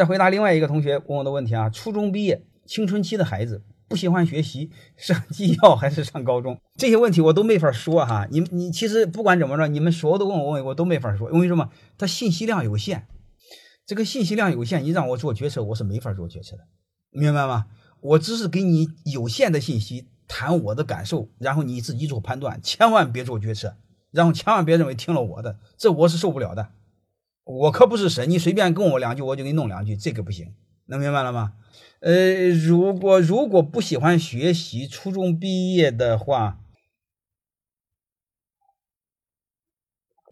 再回答另外一个同学问我的问题啊，初中毕业，青春期的孩子不喜欢学习，上技校还是上高中？这些问题我都没法说哈。你你其实不管怎么着，你们所有的问我问我都没法说，因为什么？他信息量有限，这个信息量有限，你让我做决策，我是没法做决策的，明白吗？我只是给你有限的信息，谈我的感受，然后你自己做判断，千万别做决策，然后千万别认为听了我的，这我是受不了的。我可不是神，你随便跟我两句，我就给你弄两句，这个不行，能明白了吗？呃，如果如果不喜欢学习，初中毕业的话，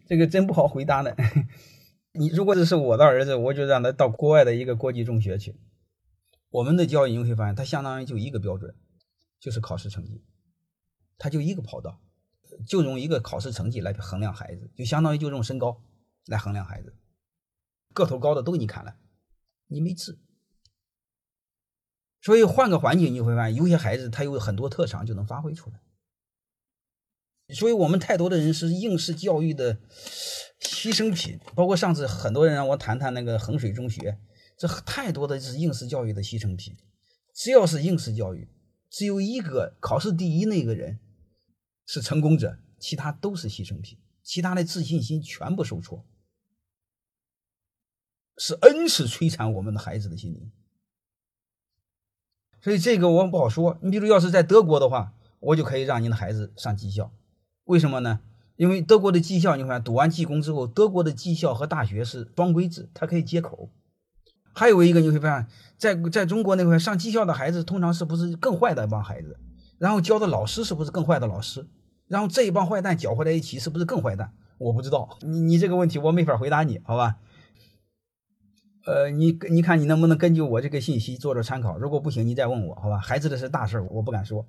这个真不好回答呢。你如果这是我的儿子，我就让他到国外的一个国际中学去。我们的教育你会发现，它相当于就一个标准，就是考试成绩，它就一个跑道，就用一个考试成绩来衡量孩子，就相当于就用身高来衡量孩子。个头高的都给你砍了，你没治。所以换个环境，你会发现有些孩子他有很多特长就能发挥出来。所以我们太多的人是应试教育的牺牲品，包括上次很多人让我谈谈那个衡水中学，这太多的是应试教育的牺牲品。只要是应试教育，只有一个考试第一那个人是成功者，其他都是牺牲品，其他的自信心全部受挫。是恩赐摧残我们的孩子的心灵，所以这个我们不好说。你比如要是在德国的话，我就可以让您的孩子上技校，为什么呢？因为德国的技校，你看读完技工之后，德国的技校和大学是双规制，它可以接口。还有一个你会发现，在在中国那块上技校的孩子，通常是不是更坏的一帮孩子？然后教的老师是不是更坏的老师？然后这一帮坏蛋搅和在一起，是不是更坏蛋？我不知道，你你这个问题我没法回答你，好吧？呃，你你看你能不能根据我这个信息做做参考？如果不行，你再问我，好吧？孩子的是大事儿，我不敢说。